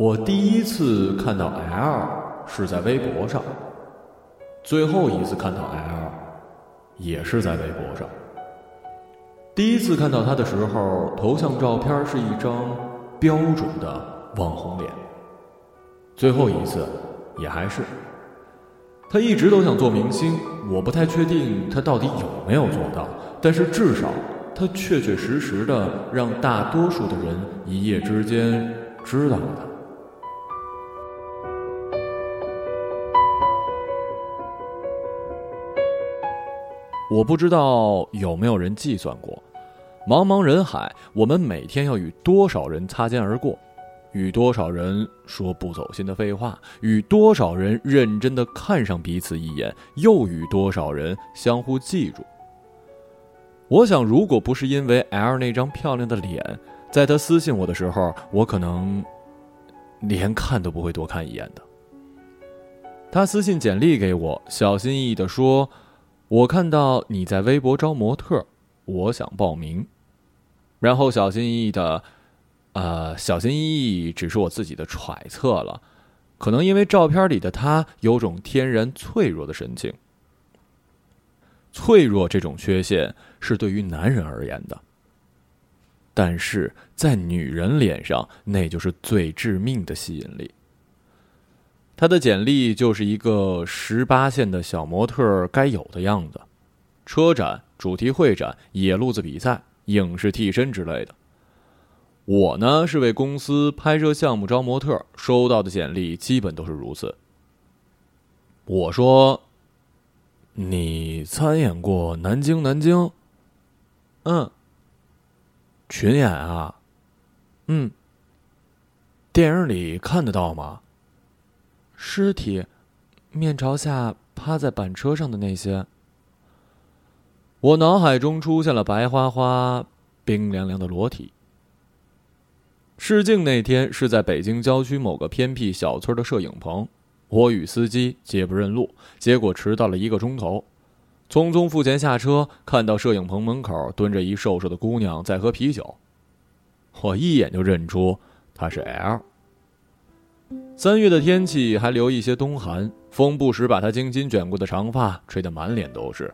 我第一次看到 L 是在微博上，最后一次看到 L 也是在微博上。第一次看到他的时候，头像照片是一张标准的网红脸。最后一次也还是。他一直都想做明星，我不太确定他到底有没有做到，但是至少他确确实实的让大多数的人一夜之间知道了他。我不知道有没有人计算过，茫茫人海，我们每天要与多少人擦肩而过，与多少人说不走心的废话，与多少人认真的看上彼此一眼，又与多少人相互记住。我想，如果不是因为 L 那张漂亮的脸，在他私信我的时候，我可能连看都不会多看一眼的。他私信简历给我，小心翼翼的说。我看到你在微博招模特，我想报名。然后小心翼翼的，呃，小心翼翼只是我自己的揣测了，可能因为照片里的他有种天然脆弱的神情。脆弱这种缺陷是对于男人而言的，但是在女人脸上，那就是最致命的吸引力。他的简历就是一个十八线的小模特该有的样子，车展、主题会展、野路子比赛、影视替身之类的。我呢是为公司拍摄项目招模特，收到的简历基本都是如此。我说：“你参演过《南京南京》？嗯。群演啊？嗯。电影里看得到吗？”尸体，面朝下趴在板车上的那些，我脑海中出现了白花花、冰凉凉的裸体。试镜那天是在北京郊区某个偏僻小村的摄影棚，我与司机皆不认路，结果迟到了一个钟头。匆匆付钱下车，看到摄影棚门口蹲着一瘦瘦的姑娘在喝啤酒，我一眼就认出她是 L。三月的天气还留一些冬寒，风不时把他精心卷过的长发吹得满脸都是。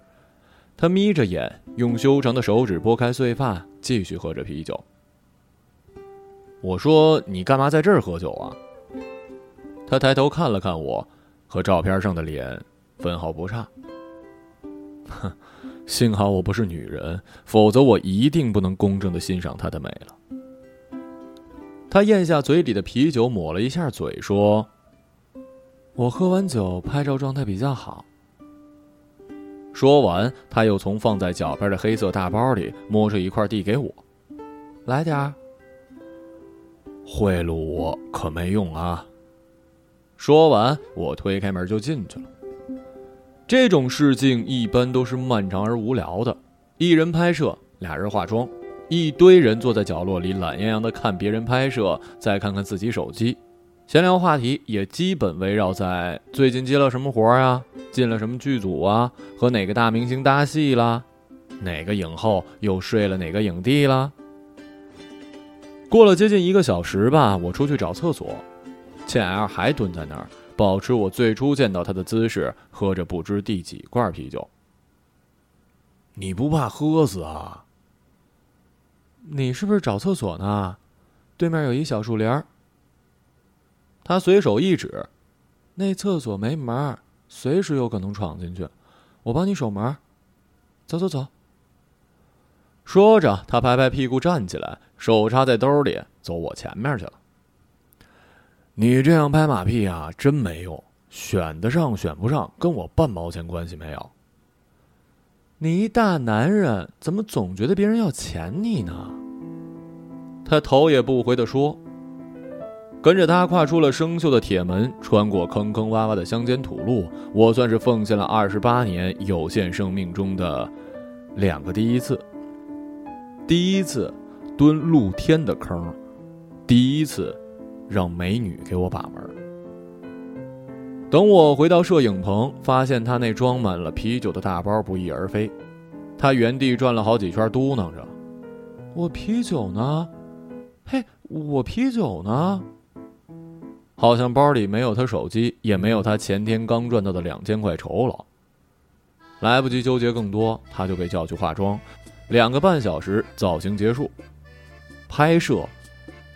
他眯着眼，用修长的手指拨开碎发，继续喝着啤酒。我说：“你干嘛在这儿喝酒啊？”他抬头看了看我，和照片上的脸分毫不差。哼，幸好我不是女人，否则我一定不能公正的欣赏她的美了。他咽下嘴里的啤酒，抹了一下嘴，说：“我喝完酒拍照状态比较好。”说完，他又从放在脚边的黑色大包里摸出一块递给我：“来点儿。”贿赂我可没用啊！说完，我推开门就进去了。这种试镜一般都是漫长而无聊的，一人拍摄，俩人化妆。一堆人坐在角落里，懒洋洋的看别人拍摄，再看看自己手机，闲聊话题也基本围绕在最近接了什么活儿啊，进了什么剧组啊，和哪个大明星搭戏啦，哪个影后又睡了哪个影帝啦。过了接近一个小时吧，我出去找厕所，倩 L 还蹲在那儿，保持我最初见到他的姿势，喝着不知第几罐啤酒。你不怕喝死啊？你是不是找厕所呢？对面有一小树林儿。他随手一指，那厕所没门，随时有可能闯进去。我帮你守门。走走走。说着，他拍拍屁股站起来，手插在兜里，走我前面去了。你这样拍马屁啊，真没用。选得上选不上，跟我半毛钱关系没有。你一大男人，怎么总觉得别人要钱你呢？他头也不回地说。跟着他跨出了生锈的铁门，穿过坑坑洼洼的乡间土路，我算是奉献了二十八年有限生命中的两个第一次。第一次蹲露天的坑，第一次让美女给我把门。等我回到摄影棚，发现他那装满了啤酒的大包不翼而飞。他原地转了好几圈，嘟囔着：“我啤酒呢？嘿，我啤酒呢？”好像包里没有他手机，也没有他前天刚赚到的两千块酬劳。来不及纠结更多，他就被叫去化妆，两个半小时造型结束，拍摄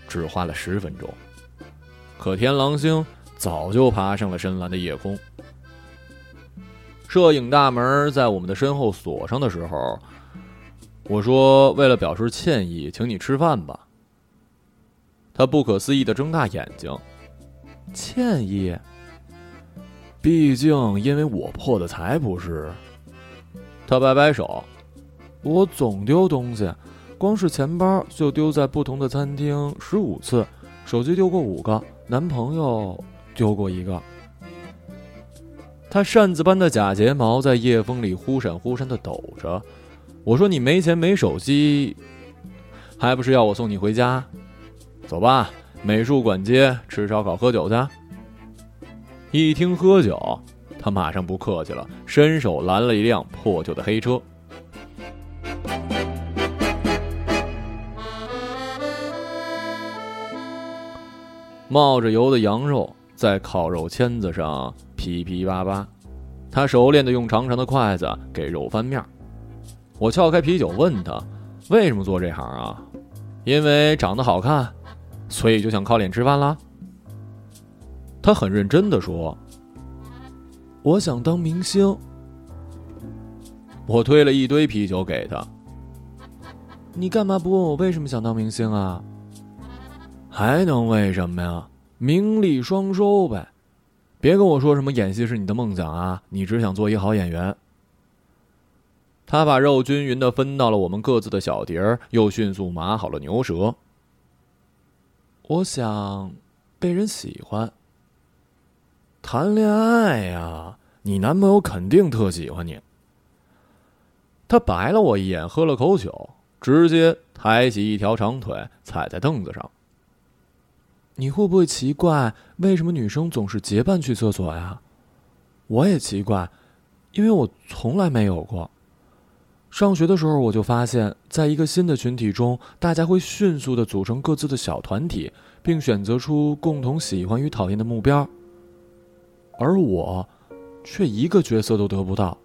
只花了十分钟。可天狼星早就爬上了深蓝的夜空。摄影大门在我们的身后锁上的时候，我说：“为了表示歉意，请你吃饭吧。”他不可思议的睁大眼睛：“歉意？毕竟因为我破的财不是。”他摆摆手：“我总丢东西，光是钱包就丢在不同的餐厅十五次，手机丢过五个。”男朋友丢过一个，他扇子般的假睫毛在夜风里忽闪忽闪的抖着。我说：“你没钱没手机，还不是要我送你回家？走吧，美术馆街吃烧烤喝酒去。”一听喝酒，他马上不客气了，伸手拦了一辆破旧的黑车。冒着油的羊肉在烤肉签子上噼噼叭叭，他熟练的用长长的筷子给肉翻面。我撬开啤酒问他：“为什么做这行啊？因为长得好看，所以就想靠脸吃饭啦？”他很认真的说：“我想当明星。”我推了一堆啤酒给他：“你干嘛不问我为什么想当明星啊？”还能为什么呀？名利双收呗！别跟我说什么演戏是你的梦想啊！你只想做一好演员。他把肉均匀的分到了我们各自的小碟儿，又迅速码好了牛舌。我想被人喜欢。谈恋爱呀，你男朋友肯定特喜欢你。他白了我一眼，喝了口酒，直接抬起一条长腿，踩在凳子上。你会不会奇怪，为什么女生总是结伴去厕所呀？我也奇怪，因为我从来没有过。上学的时候，我就发现，在一个新的群体中，大家会迅速的组成各自的小团体，并选择出共同喜欢与讨厌的目标。而我，却一个角色都得不到。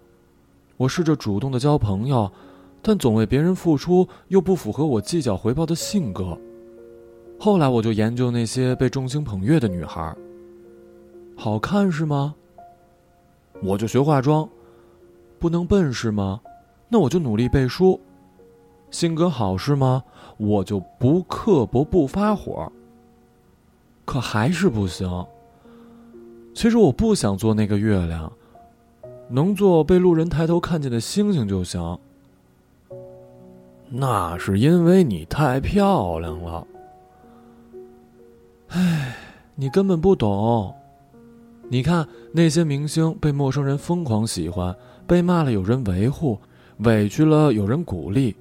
我试着主动的交朋友，但总为别人付出，又不符合我计较回报的性格。后来我就研究那些被众星捧月的女孩。好看是吗？我就学化妆。不能笨是吗？那我就努力背书。性格好是吗？我就不刻薄不发火。可还是不行。其实我不想做那个月亮，能做被路人抬头看见的星星就行。那是因为你太漂亮了。唉，你根本不懂。你看那些明星被陌生人疯狂喜欢，被骂了有人维护，委屈了有人鼓励。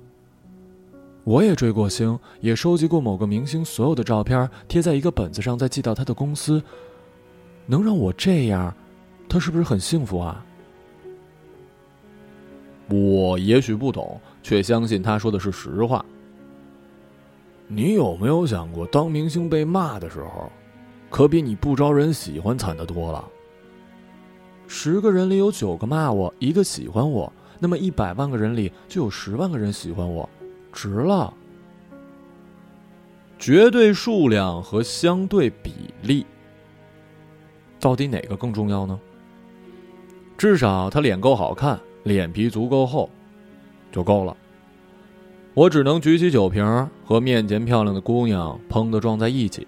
我也追过星，也收集过某个明星所有的照片，贴在一个本子上，再寄到他的公司。能让我这样，他是不是很幸福啊？我也许不懂，却相信他说的是实话。你有没有想过，当明星被骂的时候，可比你不招人喜欢惨的多了。十个人里有九个骂我，一个喜欢我，那么一百万个人里就有十万个人喜欢我，值了。绝对数量和相对比例，到底哪个更重要呢？至少他脸够好看，脸皮足够厚，就够了。我只能举起酒瓶和面前漂亮的姑娘砰的撞在一起。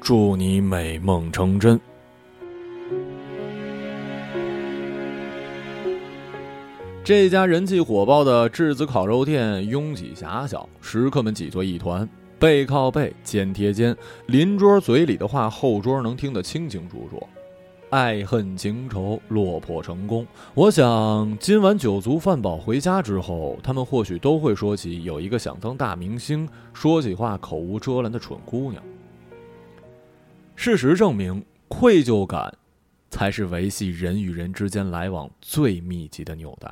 祝你美梦成真。这家人气火爆的质子烤肉店拥挤狭小，食客们挤作一团，背靠背，肩贴肩，邻桌嘴里的话，后桌能听得清清楚楚。爱恨情仇，落魄成功。我想，今晚酒足饭饱回家之后，他们或许都会说起有一个想当大明星、说起话口无遮拦的蠢姑娘。事实证明，愧疚感才是维系人与人之间来往最密集的纽带。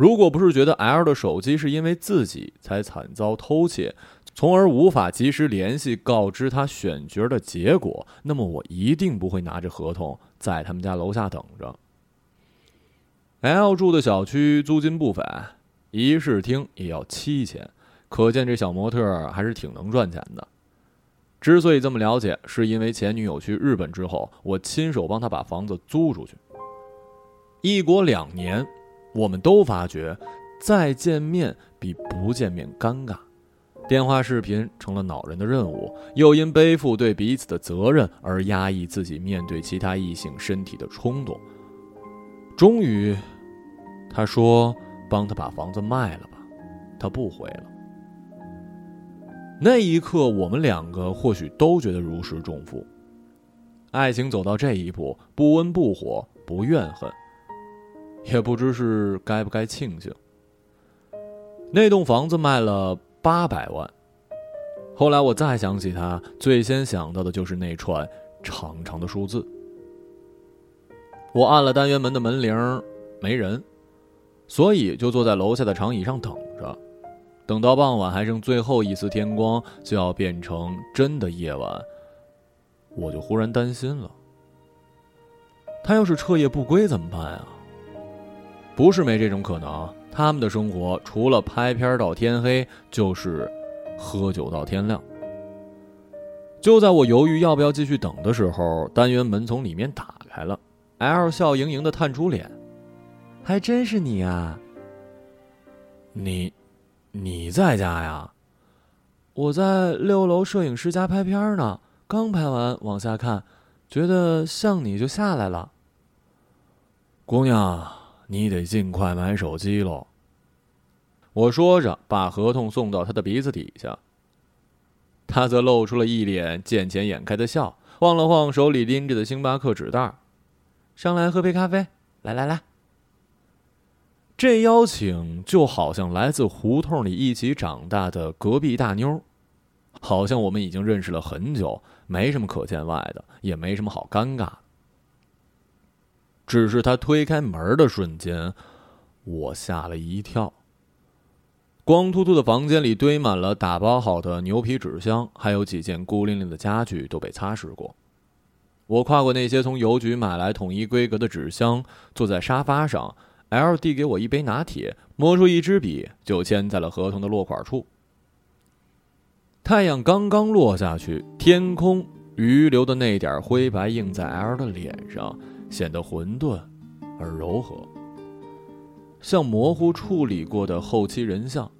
如果不是觉得 L 的手机是因为自己才惨遭偷窃，从而无法及时联系告知他选角的结果，那么我一定不会拿着合同在他们家楼下等着。L 住的小区租金不菲，一室厅也要七千，可见这小模特还是挺能赚钱的。之所以这么了解，是因为前女友去日本之后，我亲手帮她把房子租出去。一国两年。我们都发觉，再见面比不见面尴尬，电话视频成了恼人的任务，又因背负对彼此的责任而压抑自己面对其他异性身体的冲动。终于，他说：“帮他把房子卖了吧。”他不回了。那一刻，我们两个或许都觉得如释重负。爱情走到这一步，不温不火，不怨恨。也不知是该不该庆幸。那栋房子卖了八百万。后来我再想起他，最先想到的就是那串长长的数字。我按了单元门的门铃，没人，所以就坐在楼下的长椅上等着。等到傍晚还剩最后一丝天光，就要变成真的夜晚，我就忽然担心了。他要是彻夜不归怎么办啊？不是没这种可能，他们的生活除了拍片到天黑，就是喝酒到天亮。就在我犹豫要不要继续等的时候，单元门从里面打开了，L 笑盈盈的探出脸：“还真是你啊！你，你在家呀？我在六楼摄影师家拍片呢，刚拍完往下看，觉得像你就下来了。姑娘。”你得尽快买手机喽。我说着，把合同送到他的鼻子底下。他则露出了一脸见钱眼开的笑，晃了晃手里拎着的星巴克纸袋上来喝杯咖啡。来来来。”这邀请就好像来自胡同里一起长大的隔壁大妞，好像我们已经认识了很久，没什么可见外的，也没什么好尴尬。只是他推开门的瞬间，我吓了一跳。光秃秃的房间里堆满了打包好的牛皮纸箱，还有几件孤零零的家具都被擦拭过。我跨过那些从邮局买来统一规格的纸箱，坐在沙发上。L 递给我一杯拿铁，摸出一支笔，就签在了合同的落款处。太阳刚刚落下去，天空余留的那点灰白映在 L 的脸上。显得混沌而柔和，像模糊处理过的后期人像。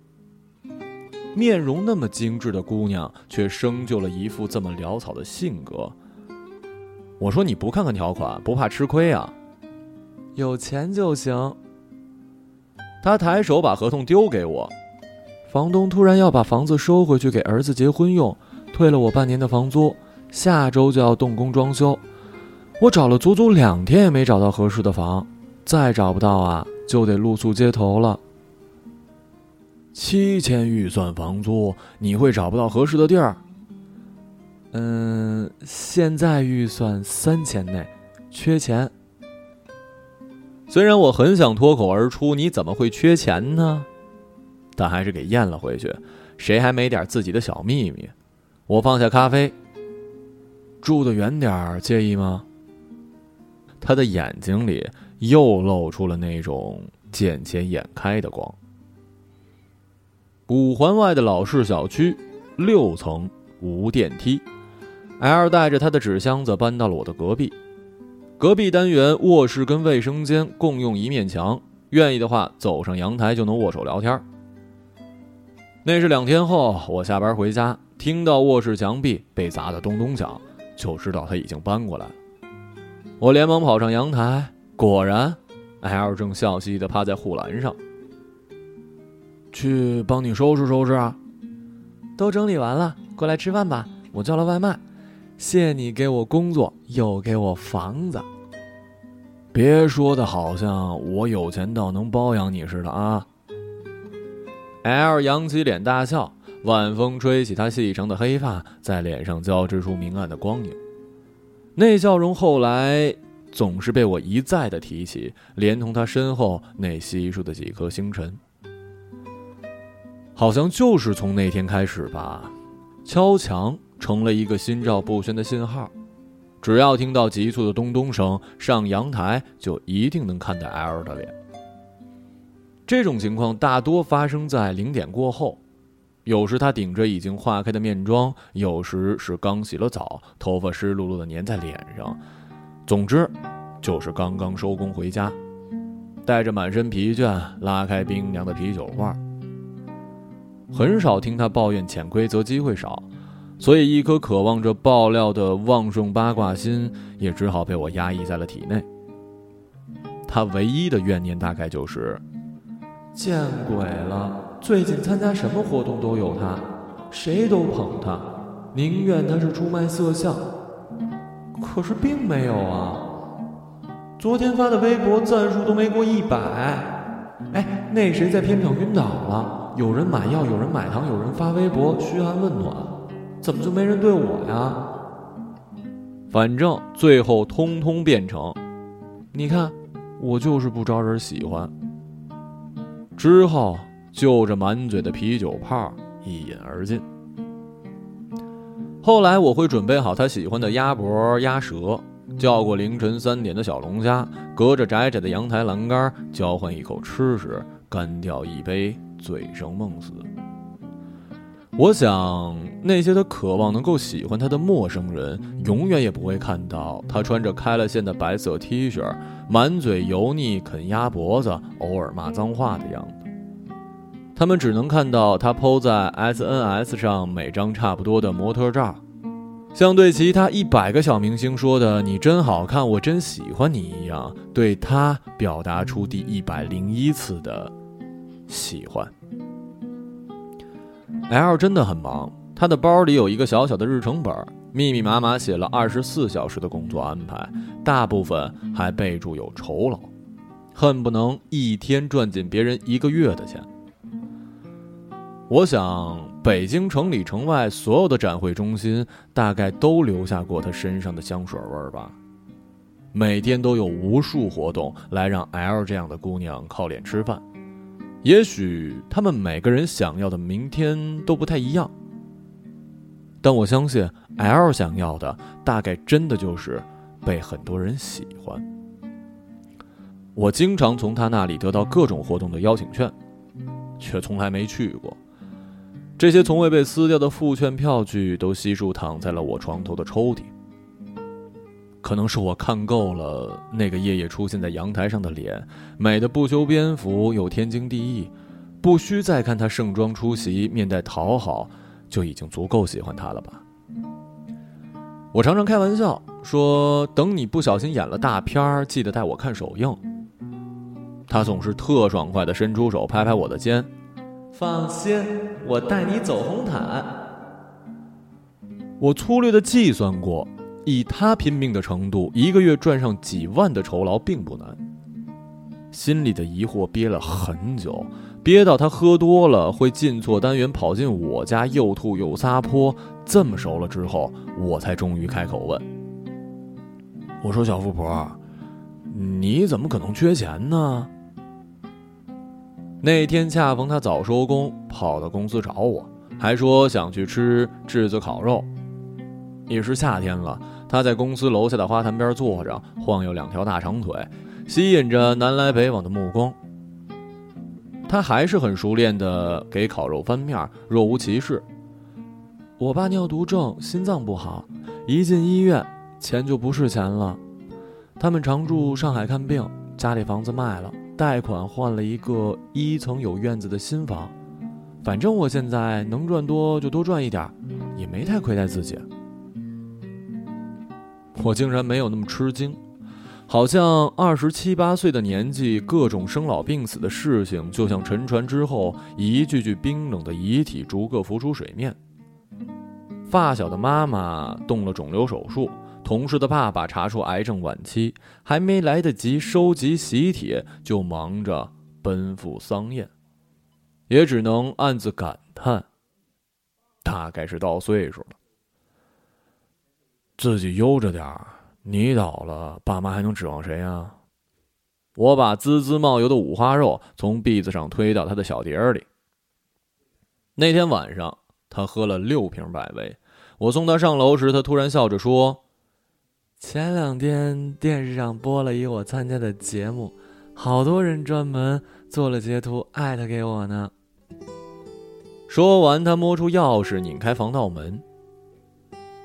面容那么精致的姑娘，却生就了一副这么潦草的性格。我说：“你不看看条款，不怕吃亏啊？”有钱就行。他抬手把合同丢给我。房东突然要把房子收回去给儿子结婚用，退了我半年的房租，下周就要动工装修。我找了足足两天也没找到合适的房，再找不到啊，就得露宿街头了。七千预算房租，你会找不到合适的地儿？嗯，现在预算三千内，缺钱。虽然我很想脱口而出“你怎么会缺钱呢”，但还是给咽了回去。谁还没点自己的小秘密？我放下咖啡，住的远点儿，介意吗？他的眼睛里又露出了那种见钱眼开的光。五环外的老式小区，六层无电梯。L 带着他的纸箱子搬到了我的隔壁。隔壁单元卧室跟卫生间共用一面墙，愿意的话走上阳台就能握手聊天。那是两天后，我下班回家，听到卧室墙壁被砸得咚咚响，就知道他已经搬过来。我连忙跑上阳台，果然，L 正笑嘻嘻的趴在护栏上。去帮你收拾收拾啊！都整理完了，过来吃饭吧。我叫了外卖，谢你给我工作，又给我房子。别说的好像我有钱到能包养你似的啊！L 扬起脸大笑，晚风吹起他细长的黑发，在脸上交织出明暗的光影。那笑容后来总是被我一再的提起，连同他身后那稀疏的几颗星辰。好像就是从那天开始吧，敲墙成了一个心照不宣的信号。只要听到急促的咚咚声，上阳台就一定能看到 L 的脸。这种情况大多发生在零点过后，有时他顶着已经化开的面妆，有时是刚洗了澡，头发湿漉漉的粘在脸上。总之，就是刚刚收工回家，带着满身疲倦，拉开冰凉的啤酒罐。很少听他抱怨潜规则机会少。所以，一颗渴望着爆料的旺盛八卦心，也只好被我压抑在了体内。他唯一的怨念大概就是，见鬼了！最近参加什么活动都有他，谁都捧他，宁愿他是出卖色相。可是并没有啊！昨天发的微博赞数都没过一百。哎，那谁在片场晕倒了？有人买药，有人买糖，有人发微博嘘寒问暖。怎么就没人对我呀？反正最后通通变成，你看，我就是不招人喜欢。之后就着满嘴的啤酒泡一饮而尽。后来我会准备好他喜欢的鸭脖、鸭舌，叫过凌晨三点的小龙虾，隔着窄窄的阳台栏杆交换一口吃食，干掉一杯，醉生梦死。我想，那些他渴望能够喜欢他的陌生人，永远也不会看到他穿着开了线的白色 T 恤，满嘴油腻啃鸭脖子，偶尔骂脏话的样子。他们只能看到他 PO 在 SNS 上每张差不多的模特照，像对其他一百个小明星说的“你真好看，我真喜欢你”一样，对他表达出第一百零一次的喜欢。L 真的很忙，他的包里有一个小小的日程本，密密麻麻写了二十四小时的工作安排，大部分还备注有酬劳，恨不能一天赚进别人一个月的钱。我想，北京城里城外所有的展会中心，大概都留下过他身上的香水味儿吧。每天都有无数活动来让 L 这样的姑娘靠脸吃饭。也许他们每个人想要的明天都不太一样，但我相信 L 想要的大概真的就是被很多人喜欢。我经常从他那里得到各种活动的邀请券，却从来没去过。这些从未被撕掉的附券票据都悉数躺在了我床头的抽屉。可能是我看够了那个夜夜出现在阳台上的脸，美的不修边幅又天经地义，不需再看他盛装出席、面带讨好，就已经足够喜欢他了吧？我常常开玩笑说，等你不小心演了大片儿，记得带我看首映。他总是特爽快地伸出手拍拍我的肩，放心，我带你走红毯。我粗略的计算过。以他拼命的程度，一个月赚上几万的酬劳并不难。心里的疑惑憋了很久，憋到他喝多了会进错单元，跑进我家又吐又撒泼，这么熟了之后，我才终于开口问：“我说小富婆，你怎么可能缺钱呢？”那天恰逢他早收工，跑到公司找我，还说想去吃炙子烤肉。也是夏天了，他在公司楼下的花坛边坐着，晃悠两条大长腿，吸引着南来北往的目光。他还是很熟练的给烤肉翻面，若无其事。我爸尿毒症，心脏不好，一进医院钱就不是钱了。他们常住上海看病，家里房子卖了，贷款换了一个一层有院子的新房。反正我现在能赚多就多赚一点，也没太亏待自己。我竟然没有那么吃惊，好像二十七八岁的年纪，各种生老病死的事情，就像沉船之后一具具冰冷的遗体逐个浮出水面。发小的妈妈动了肿瘤手术，同事的爸爸查出癌症晚期，还没来得及收集喜帖，就忙着奔赴丧宴，也只能暗自感叹，大概是到岁数了。自己悠着点儿，你倒了，爸妈还能指望谁呀？我把滋滋冒油的五花肉从篦子上推到他的小碟儿里。那天晚上，他喝了六瓶百威。我送他上楼时，他突然笑着说：“前两天电视上播了一我参加的节目，好多人专门做了截图艾特给我呢。”说完，他摸出钥匙，拧开防盗门。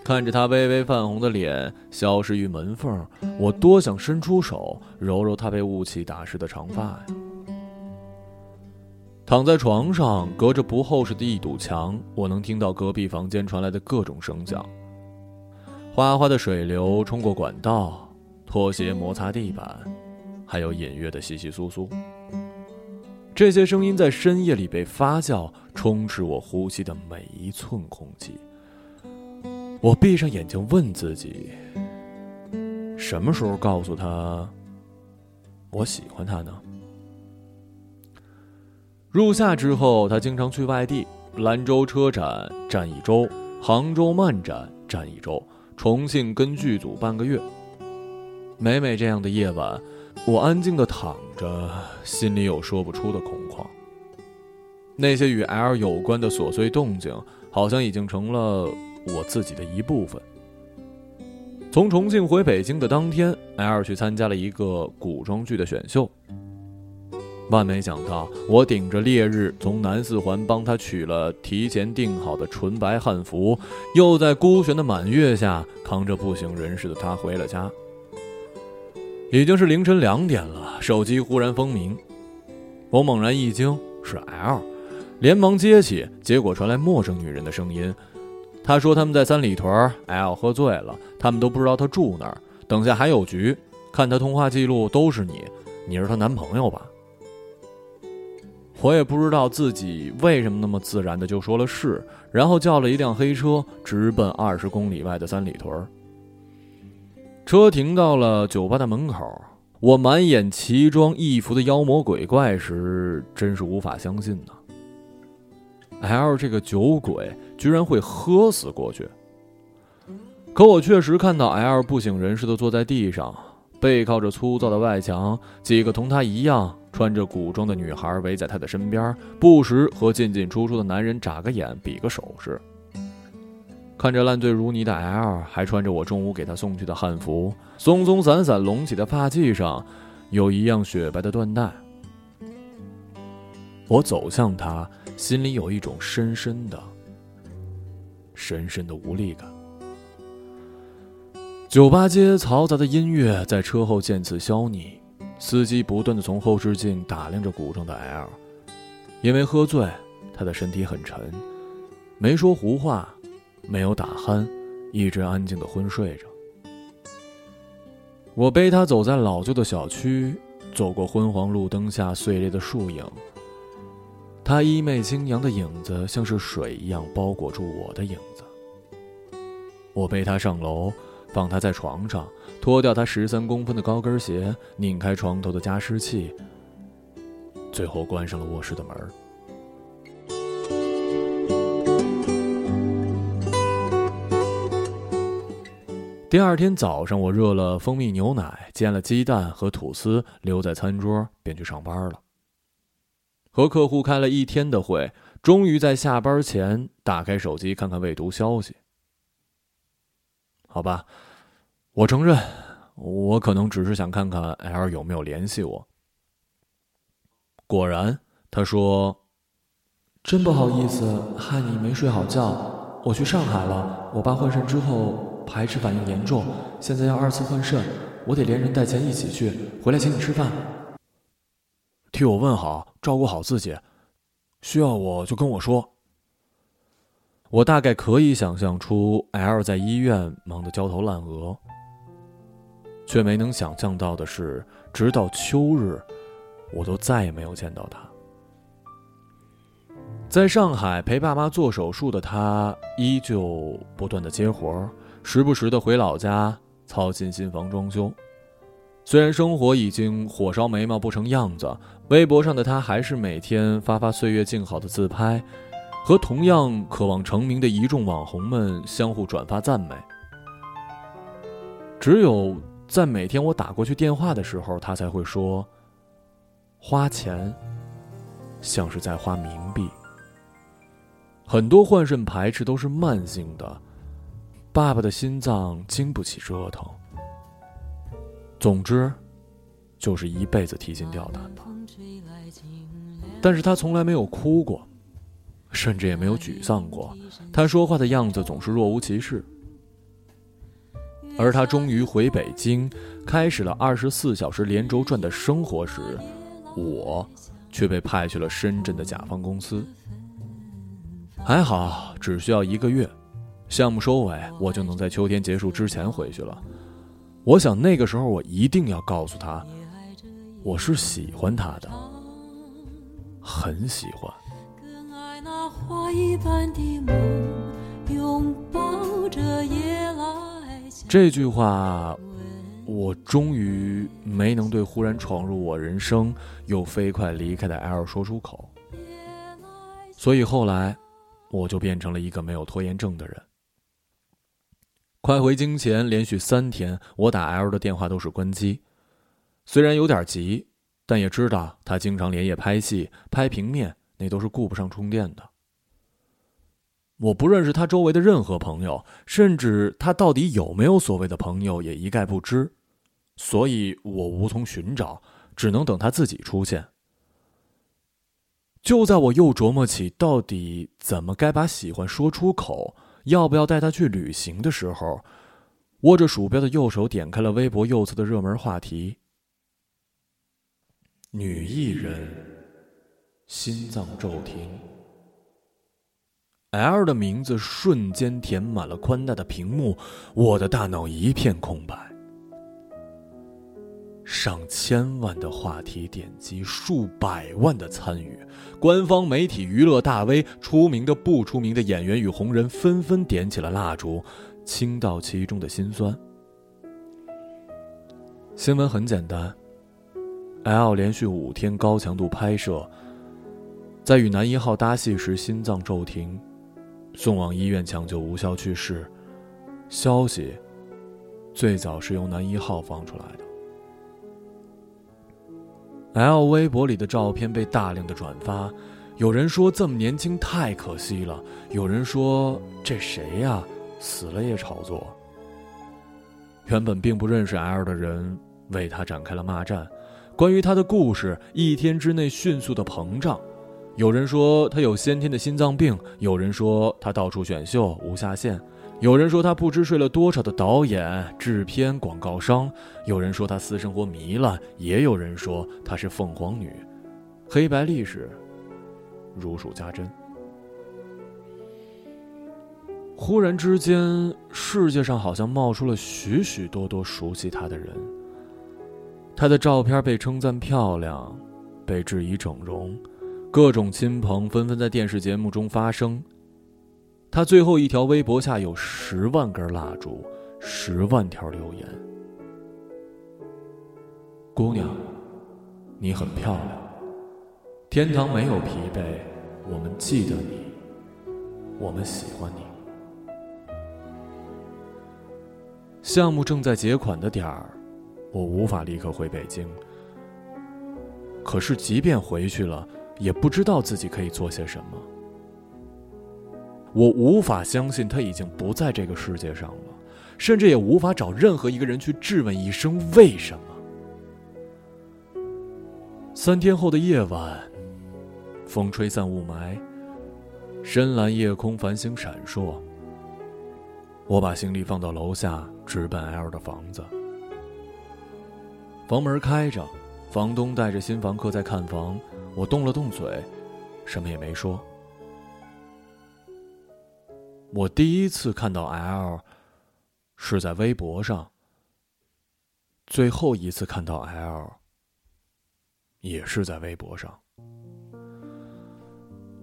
看着他微微泛红的脸消失于门缝，我多想伸出手揉揉他被雾气打湿的长发呀。躺在床上，隔着不厚实的一堵墙，我能听到隔壁房间传来的各种声响：哗哗的水流冲过管道，拖鞋摩擦地板，还有隐约的窸窸窣窣。这些声音在深夜里被发酵，充斥我呼吸的每一寸空气。我闭上眼睛，问自己：什么时候告诉他我喜欢他呢？入夏之后，他经常去外地，兰州车展站一周，杭州漫展站一周，重庆跟剧组半个月。每每这样的夜晚，我安静的躺着，心里有说不出的空旷。那些与 L 有关的琐碎动静，好像已经成了我自己的一部分。从重庆回北京的当天，L 去参加了一个古装剧的选秀。万没想到，我顶着烈日从南四环帮他取了提前订好的纯白汉服，又在孤悬的满月下扛着不省人事的他回了家。已经是凌晨两点了，手机忽然蜂鸣，我猛然一惊，是 L，连忙接起，结果传来陌生女人的声音。她说他们在三里屯，L 喝醉了，他们都不知道他住哪儿，等下还有局。看他通话记录都是你，你是她男朋友吧？我也不知道自己为什么那么自然的就说了是，然后叫了一辆黑车，直奔二十公里外的三里屯。车停到了酒吧的门口，我满眼奇装异服的妖魔鬼怪时，真是无法相信呢。L 这个酒鬼居然会喝死过去，可我确实看到 L 不省人事的坐在地上，背靠着粗糙的外墙，几个同他一样。穿着古装的女孩围在他的身边，不时和进进出出的男人眨个眼、比个手势。看着烂醉如泥的 L，还穿着我中午给他送去的汉服，松松散散隆起的发髻上，有一样雪白的缎带。我走向他，心里有一种深深的、深深的无力感。酒吧街嘈杂的音乐在车后渐次消弭。司机不断的从后视镜打量着古装的 L，因为喝醉，他的身体很沉，没说胡话，没有打鼾，一直安静的昏睡着。我背他走在老旧的小区，走过昏黄路灯下碎裂的树影，他衣袂轻扬的影子像是水一样包裹住我的影子。我背他上楼。放他在床上，脱掉他十三公分的高跟鞋，拧开床头的加湿器，最后关上了卧室的门。第二天早上，我热了蜂蜜牛奶，煎了鸡蛋和吐司，留在餐桌，便去上班了。和客户开了一天的会，终于在下班前打开手机看看未读消息。好吧。我承认，我可能只是想看看 L 有没有联系我。果然，他说：“真不好意思，害你没睡好觉。我去上海了，我爸换肾之后排斥反应严重，现在要二次换肾，我得连人带钱一起去，回来请你吃饭。替我问好，照顾好自己，需要我就跟我说。”我大概可以想象出 L 在医院忙得焦头烂额。却没能想象到的是，直到秋日，我都再也没有见到他。在上海陪爸妈做手术的他，依旧不断的接活儿时不时的回老家操心新房装修。虽然生活已经火烧眉毛不成样子，微博上的他还是每天发发岁月静好的自拍，和同样渴望成名的一众网红们相互转发赞美。只有在每天我打过去电话的时候，他才会说：“花钱像是在花冥币。”很多换肾排斥都是慢性的，爸爸的心脏经不起折腾。总之，就是一辈子提心吊胆的。但是他从来没有哭过，甚至也没有沮丧过。他说话的样子总是若无其事。而他终于回北京，开始了二十四小时连轴转的生活时，我却被派去了深圳的甲方公司。还好，只需要一个月，项目收尾，我就能在秋天结束之前回去了。我想那个时候，我一定要告诉他，我是喜欢他的，很喜欢拥抱着夜郎。这句话，我终于没能对忽然闯入我人生又飞快离开的 L 说出口，所以后来。我就变成了一个没有拖延症的人。快回京前，连续三天，我打 L 的电话都是关机。虽然有点急，但也知道他经常连夜拍戏、拍平面，那都是顾不上充电的。我不认识他周围的任何朋友，甚至他到底有没有所谓的朋友也一概不知，所以我无从寻找，只能等他自己出现。就在我又琢磨起到底怎么该把喜欢说出口，要不要带他去旅行的时候，握着鼠标的右手点开了微博右侧的热门话题：女艺人心脏骤停。L 的名字瞬间填满了宽大的屏幕，我的大脑一片空白。上千万的话题点击，数百万的参与，官方媒体、娱乐大 V、出名的、不出名的演员与红人纷纷点起了蜡烛，倾倒其中的辛酸。新闻很简单：L 连续五天高强度拍摄，在与男一号搭戏时心脏骤停，送往医院抢救无效去世。消息最早是由男一号放出来的。L 微博里的照片被大量的转发，有人说这么年轻太可惜了，有人说这谁呀，死了也炒作。原本并不认识 L 的人为他展开了骂战，关于他的故事一天之内迅速的膨胀，有人说他有先天的心脏病，有人说他到处选秀无下限。有人说他不知睡了多少的导演、制片、广告商；有人说他私生活糜烂；也有人说他是凤凰女。黑白历史如数家珍。忽然之间，世界上好像冒出了许许多多熟悉他的人。他的照片被称赞漂亮，被质疑整容，各种亲朋纷纷在电视节目中发声。他最后一条微博下有十万根蜡烛，十万条留言。姑娘，你很漂亮。天堂没有疲惫，我们记得你，我们喜欢你。项目正在结款的点儿，我无法立刻回北京。可是，即便回去了，也不知道自己可以做些什么。我无法相信他已经不在这个世界上了，甚至也无法找任何一个人去质问一声为什么。三天后的夜晚，风吹散雾霾，深蓝夜空繁星闪烁。我把行李放到楼下，直奔 L 的房子。房门开着，房东带着新房客在看房。我动了动嘴，什么也没说。我第一次看到 L，是在微博上。最后一次看到 L，也是在微博上。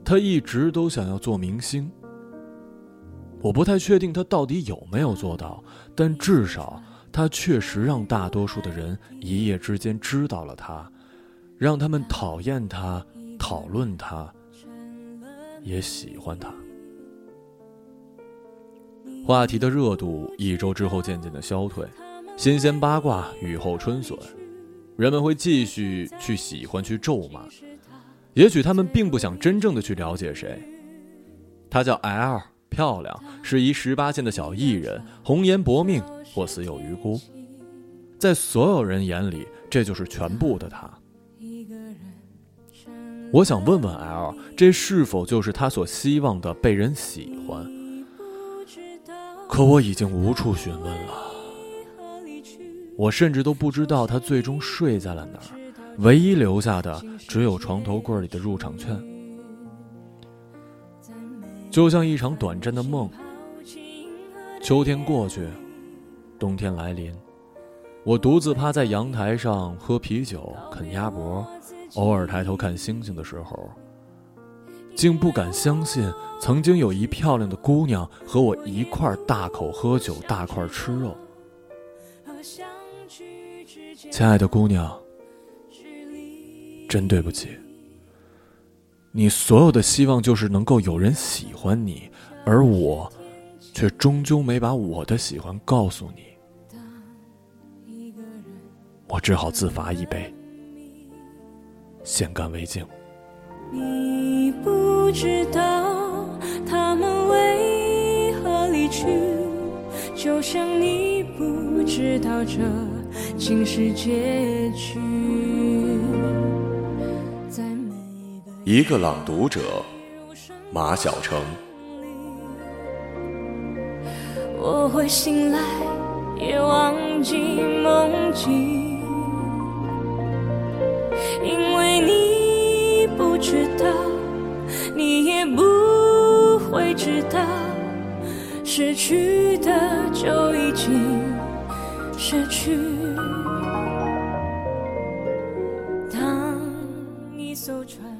他一直都想要做明星。我不太确定他到底有没有做到，但至少他确实让大多数的人一夜之间知道了他，让他们讨厌他、讨论他，也喜欢他。话题的热度一周之后渐渐的消退，新鲜八卦，雨后春笋，人们会继续去喜欢，去咒骂。也许他们并不想真正的去了解谁。他叫 L，漂亮，是一十八线的小艺人，红颜薄命或死有余辜。在所有人眼里，这就是全部的他。我想问问 L，这是否就是他所希望的被人喜欢？可我已经无处询问了。我甚至都不知道他最终睡在了哪儿，唯一留下的只有床头柜里的入场券。就像一场短暂的梦。秋天过去，冬天来临，我独自趴在阳台上喝啤酒、啃鸭脖。偶尔抬头看星星的时候，竟不敢相信，曾经有一漂亮的姑娘和我一块大口喝酒、大块吃肉。亲爱的姑娘，真对不起。你所有的希望就是能够有人喜欢你，而我，却终究没把我的喜欢告诉你。我只好自罚一杯。先干为敬。你不知道他们为何离去，就像你不知道这竟是结局。一个朗读者，马晓成。我会醒来，也忘记梦境。因为你不知道，你也不会知道，失去的就已经失去。当一艘船。